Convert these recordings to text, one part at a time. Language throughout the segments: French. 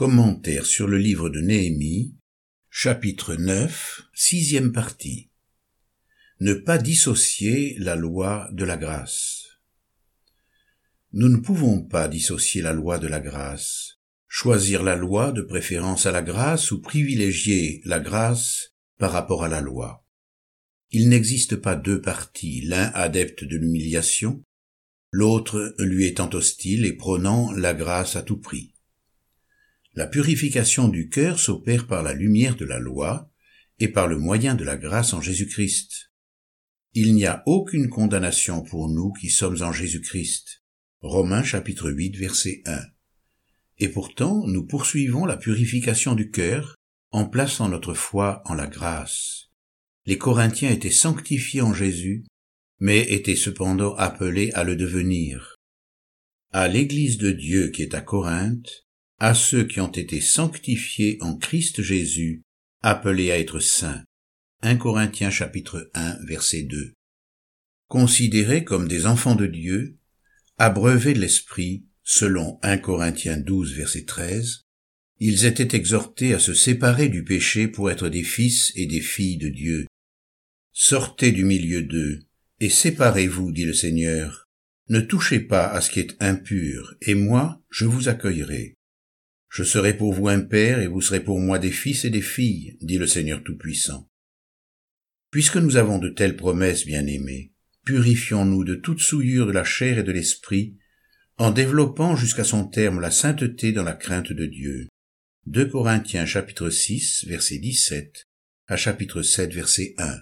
Commentaire sur le livre de Néhémie, chapitre 9, sixième partie. Ne pas dissocier la loi de la grâce. Nous ne pouvons pas dissocier la loi de la grâce, choisir la loi de préférence à la grâce ou privilégier la grâce par rapport à la loi. Il n'existe pas deux partis, l'un adepte de l'humiliation, l'autre lui étant hostile et prônant la grâce à tout prix. La purification du cœur s'opère par la lumière de la loi et par le moyen de la grâce en Jésus-Christ. Il n'y a aucune condamnation pour nous qui sommes en Jésus-Christ. Romains chapitre 8 verset 1. Et pourtant, nous poursuivons la purification du cœur en plaçant notre foi en la grâce. Les Corinthiens étaient sanctifiés en Jésus, mais étaient cependant appelés à le devenir. À l'Église de Dieu qui est à Corinthe, à ceux qui ont été sanctifiés en Christ Jésus, appelés à être saints. 1 Corinthiens chapitre 1 verset 2. Considérés comme des enfants de Dieu, abreuvés de l'Esprit, selon 1 Corinthiens 12 verset 13, ils étaient exhortés à se séparer du péché pour être des fils et des filles de Dieu. Sortez du milieu d'eux, et séparez-vous, dit le Seigneur. Ne touchez pas à ce qui est impur, et moi, je vous accueillerai. Je serai pour vous un père et vous serez pour moi des fils et des filles, dit le Seigneur Tout-Puissant. Puisque nous avons de telles promesses, bien-aimés, purifions-nous de toute souillure de la chair et de l'esprit, en développant jusqu'à son terme la sainteté dans la crainte de Dieu. 2 Corinthiens chapitre 6 verset 17 à chapitre 7 verset 1.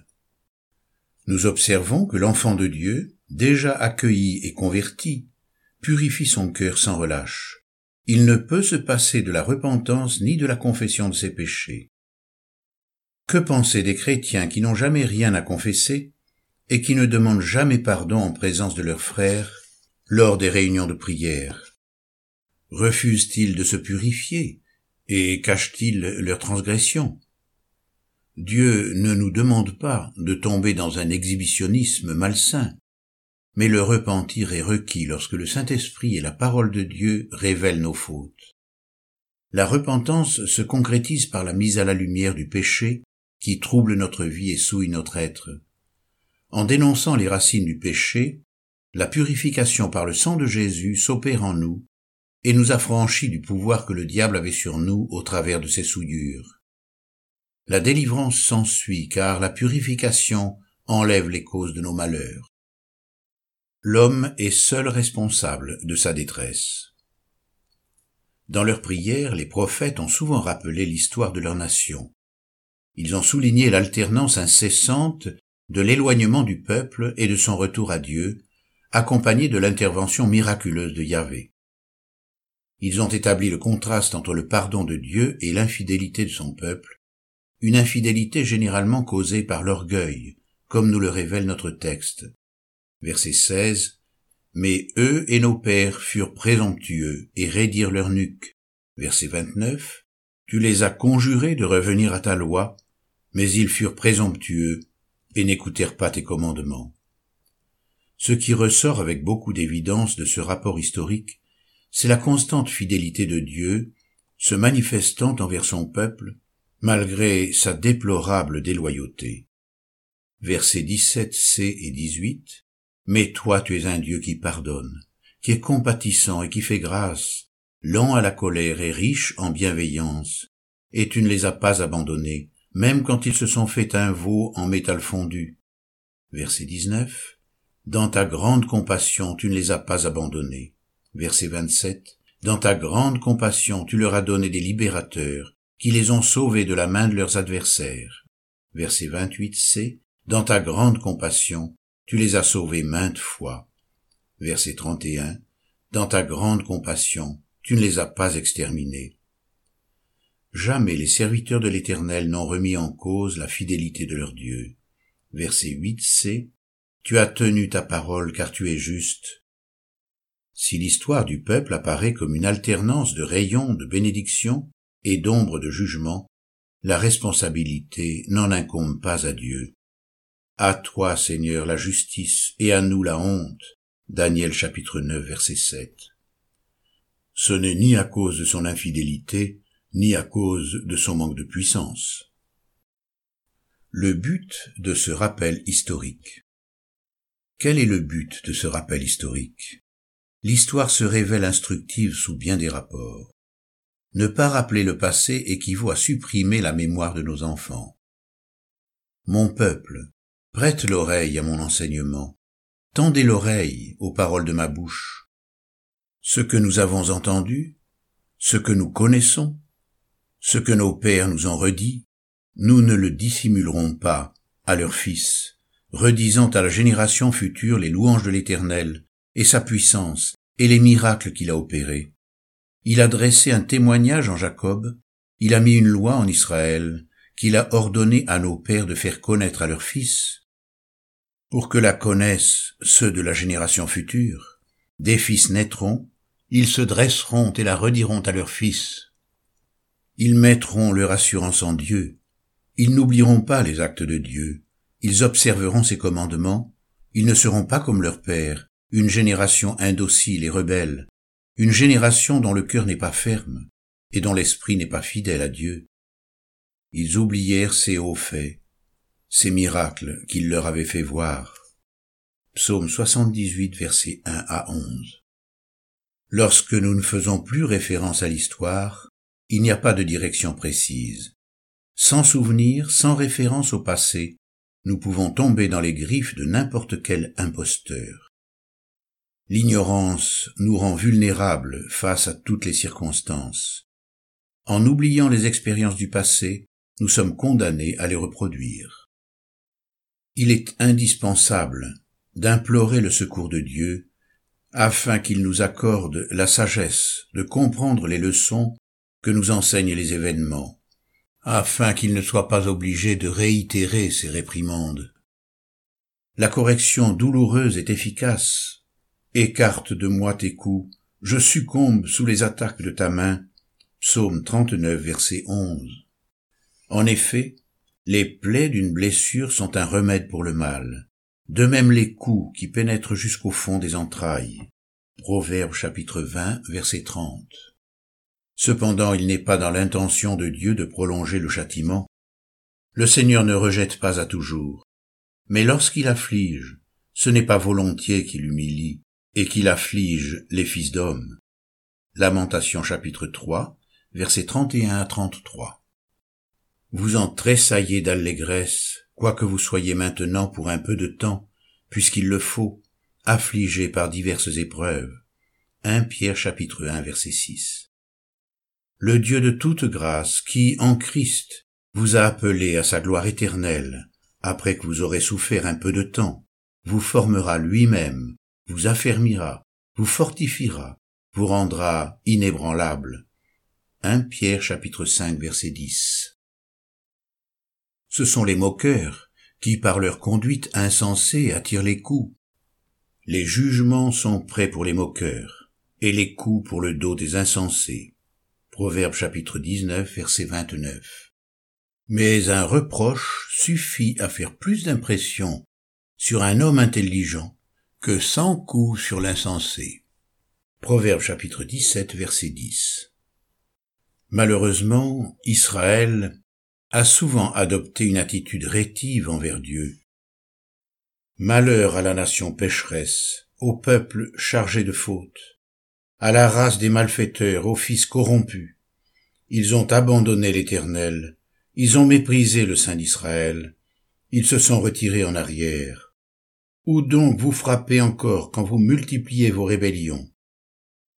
Nous observons que l'enfant de Dieu, déjà accueilli et converti, purifie son cœur sans relâche il ne peut se passer de la repentance ni de la confession de ses péchés. Que penser des chrétiens qui n'ont jamais rien à confesser et qui ne demandent jamais pardon en présence de leurs frères lors des réunions de prière? Refusent-ils de se purifier et cachent-ils leurs transgressions Dieu ne nous demande pas de tomber dans un exhibitionnisme malsain, mais le repentir est requis lorsque le Saint-Esprit et la parole de Dieu révèlent nos fautes. La repentance se concrétise par la mise à la lumière du péché qui trouble notre vie et souille notre être. En dénonçant les racines du péché, la purification par le sang de Jésus s'opère en nous et nous affranchit du pouvoir que le diable avait sur nous au travers de ses souillures. La délivrance s'ensuit car la purification enlève les causes de nos malheurs l'homme est seul responsable de sa détresse. Dans leurs prières, les prophètes ont souvent rappelé l'histoire de leur nation. Ils ont souligné l'alternance incessante de l'éloignement du peuple et de son retour à Dieu, accompagné de l'intervention miraculeuse de Yahvé. Ils ont établi le contraste entre le pardon de Dieu et l'infidélité de son peuple, une infidélité généralement causée par l'orgueil, comme nous le révèle notre texte, Verset 16. Mais eux et nos pères furent présomptueux et raidirent leur nuque. Verset 29. Tu les as conjurés de revenir à ta loi, mais ils furent présomptueux et n'écoutèrent pas tes commandements. Ce qui ressort avec beaucoup d'évidence de ce rapport historique, c'est la constante fidélité de Dieu, se manifestant envers son peuple, malgré sa déplorable déloyauté. Versets 17c et 18 mais toi tu es un Dieu qui pardonne, qui est compatissant et qui fait grâce, lent à la colère et riche en bienveillance, et tu ne les as pas abandonnés, même quand ils se sont fait un veau en métal fondu. Verset 19. Dans ta grande compassion tu ne les as pas abandonnés. Verset 27. Dans ta grande compassion tu leur as donné des libérateurs, qui les ont sauvés de la main de leurs adversaires. Verset 28c. Dans ta grande compassion tu les as sauvés maintes fois. Verset 31. Dans ta grande compassion, tu ne les as pas exterminés. Jamais les serviteurs de l'Éternel n'ont remis en cause la fidélité de leur Dieu. Verset 8c. Tu as tenu ta parole car tu es juste. Si l'histoire du peuple apparaît comme une alternance de rayons de bénédiction et d'ombre de jugement, la responsabilité n'en incombe pas à Dieu. À toi, Seigneur, la justice, et à nous la honte. Daniel chapitre 9 verset 7. Ce n'est ni à cause de son infidélité, ni à cause de son manque de puissance. Le but de ce rappel historique. Quel est le but de ce rappel historique? L'histoire se révèle instructive sous bien des rapports. Ne pas rappeler le passé équivaut à supprimer la mémoire de nos enfants. Mon peuple, prête l'oreille à mon enseignement, tendez l'oreille aux paroles de ma bouche. Ce que nous avons entendu, ce que nous connaissons, ce que nos pères nous ont redit, nous ne le dissimulerons pas à leurs fils, redisant à la génération future les louanges de l'Éternel, et sa puissance, et les miracles qu'il a opérés. Il a dressé un témoignage en Jacob, il a mis une loi en Israël, qu'il a ordonné à nos pères de faire connaître à leurs fils, pour que la connaissent ceux de la génération future. Des fils naîtront, ils se dresseront et la rediront à leurs fils. Ils mettront leur assurance en Dieu, ils n'oublieront pas les actes de Dieu, ils observeront ses commandements, ils ne seront pas comme leur père, une génération indocile et rebelle, une génération dont le cœur n'est pas ferme et dont l'esprit n'est pas fidèle à Dieu. Ils oublièrent ces hauts faits, ces miracles qu'il leur avait fait voir. Psaume 78, versets 1 à 11. Lorsque nous ne faisons plus référence à l'histoire, il n'y a pas de direction précise. Sans souvenir, sans référence au passé, nous pouvons tomber dans les griffes de n'importe quel imposteur. L'ignorance nous rend vulnérables face à toutes les circonstances. En oubliant les expériences du passé, nous sommes condamnés à les reproduire. Il est indispensable d'implorer le secours de Dieu afin qu'il nous accorde la sagesse de comprendre les leçons que nous enseignent les événements, afin qu'il ne soit pas obligé de réitérer ses réprimandes. La correction douloureuse est efficace Écarte de moi tes coups, je succombe sous les attaques de ta main. Psaume 39, verset 11. En effet, les plaies d'une blessure sont un remède pour le mal, de même les coups qui pénètrent jusqu'au fond des entrailles. Proverbe chapitre 20, verset 30. Cependant, il n'est pas dans l'intention de Dieu de prolonger le châtiment. Le Seigneur ne rejette pas à toujours. Mais lorsqu'il afflige, ce n'est pas volontiers qu'il humilie, et qu'il afflige les fils d'hommes. Lamentation chapitre 3, versets 31 à 33. Vous en tressaillez d'allégresse, quoique vous soyez maintenant pour un peu de temps, puisqu'il le faut, affligés par diverses épreuves. 1 Pierre chapitre 1 verset 6. Le Dieu de toute grâce, qui, en Christ, vous a appelé à sa gloire éternelle, après que vous aurez souffert un peu de temps, vous formera lui-même, vous affermira, vous fortifiera, vous rendra inébranlable. 1 Pierre chapitre 5 verset 10. Ce sont les moqueurs qui par leur conduite insensée attirent les coups. Les jugements sont prêts pour les moqueurs, et les coups pour le dos des insensés. Proverbe chapitre 19 verset 29. Mais un reproche suffit à faire plus d'impression sur un homme intelligent que cent coups sur l'insensé. Proverbe chapitre 17 verset 10. Malheureusement, Israël a souvent adopté une attitude rétive envers Dieu. Malheur à la nation pécheresse, au peuple chargé de fautes, à la race des malfaiteurs, aux fils corrompus. Ils ont abandonné l'Éternel, ils ont méprisé le Saint d'Israël, ils se sont retirés en arrière, où donc vous frappez encore quand vous multipliez vos rébellions?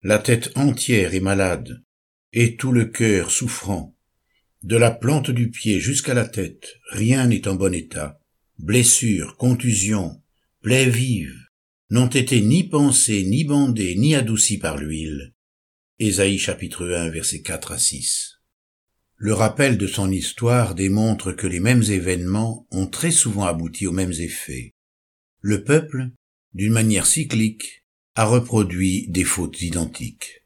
La tête entière est malade, et tout le cœur souffrant. De la plante du pied jusqu'à la tête, rien n'est en bon état. Blessures, contusions, plaies vives, n'ont été ni pensées, ni bandées, ni adoucies par l'huile. Ésaïe chapitre 1 versets 4 à 6. Le rappel de son histoire démontre que les mêmes événements ont très souvent abouti aux mêmes effets le peuple, d'une manière cyclique, a reproduit des fautes identiques.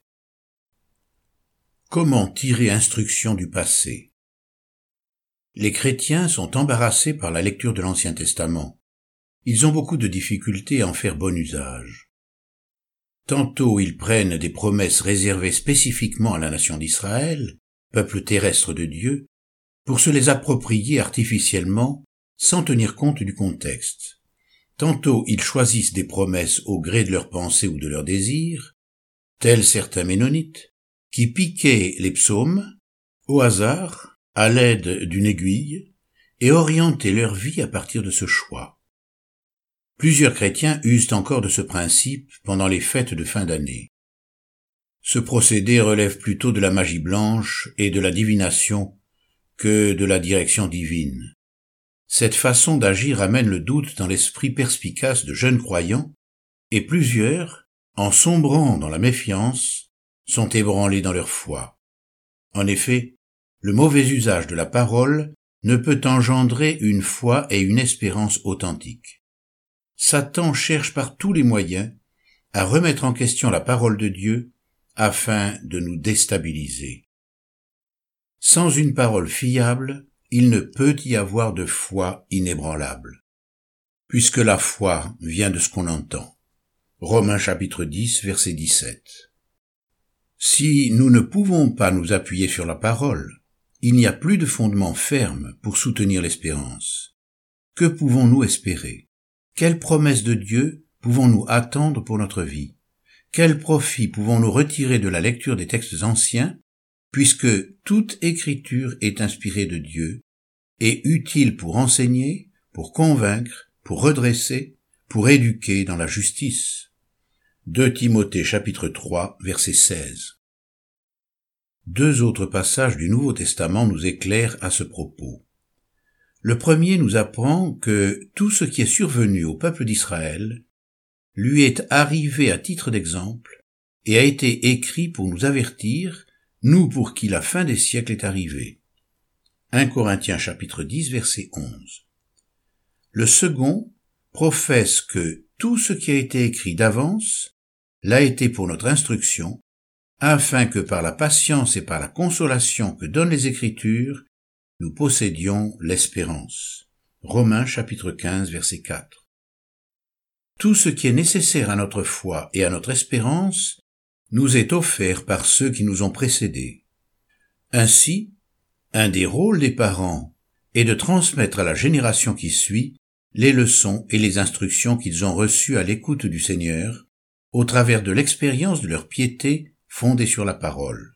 Comment tirer instruction du passé? Les chrétiens sont embarrassés par la lecture de l'Ancien Testament. Ils ont beaucoup de difficultés à en faire bon usage. Tantôt ils prennent des promesses réservées spécifiquement à la nation d'Israël, peuple terrestre de Dieu, pour se les approprier artificiellement sans tenir compte du contexte. Tantôt ils choisissent des promesses au gré de leurs pensées ou de leurs désirs, tels certains ménonites, qui piquaient les psaumes, au hasard, à l'aide d'une aiguille, et orientaient leur vie à partir de ce choix. Plusieurs chrétiens usent encore de ce principe pendant les fêtes de fin d'année. Ce procédé relève plutôt de la magie blanche et de la divination que de la direction divine. Cette façon d'agir amène le doute dans l'esprit perspicace de jeunes croyants, et plusieurs, en sombrant dans la méfiance, sont ébranlés dans leur foi. En effet, le mauvais usage de la parole ne peut engendrer une foi et une espérance authentiques. Satan cherche par tous les moyens à remettre en question la parole de Dieu afin de nous déstabiliser. Sans une parole fiable, il ne peut y avoir de foi inébranlable, puisque la foi vient de ce qu'on entend. Romains chapitre 10 verset 17. Si nous ne pouvons pas nous appuyer sur la parole, il n'y a plus de fondement ferme pour soutenir l'espérance. Que pouvons-nous espérer? Quelle promesse de Dieu pouvons-nous attendre pour notre vie? Quel profit pouvons-nous retirer de la lecture des textes anciens puisque toute écriture est inspirée de Dieu et utile pour enseigner, pour convaincre, pour redresser, pour éduquer dans la justice? 2 Timothée chapitre 3 verset 16. Deux autres passages du Nouveau Testament nous éclairent à ce propos. Le premier nous apprend que tout ce qui est survenu au peuple d'Israël lui est arrivé à titre d'exemple et a été écrit pour nous avertir nous pour qui la fin des siècles est arrivée. 1 Corinthiens chapitre 10 verset 11. Le second professe que tout ce qui a été écrit d'avance l'a été pour notre instruction, afin que par la patience et par la consolation que donnent les Écritures, nous possédions l'espérance. Romains chapitre 15 verset 4. Tout ce qui est nécessaire à notre foi et à notre espérance nous est offert par ceux qui nous ont précédés. Ainsi, un des rôles des parents est de transmettre à la génération qui suit les leçons et les instructions qu'ils ont reçues à l'écoute du Seigneur, au travers de l'expérience de leur piété fondée sur la parole.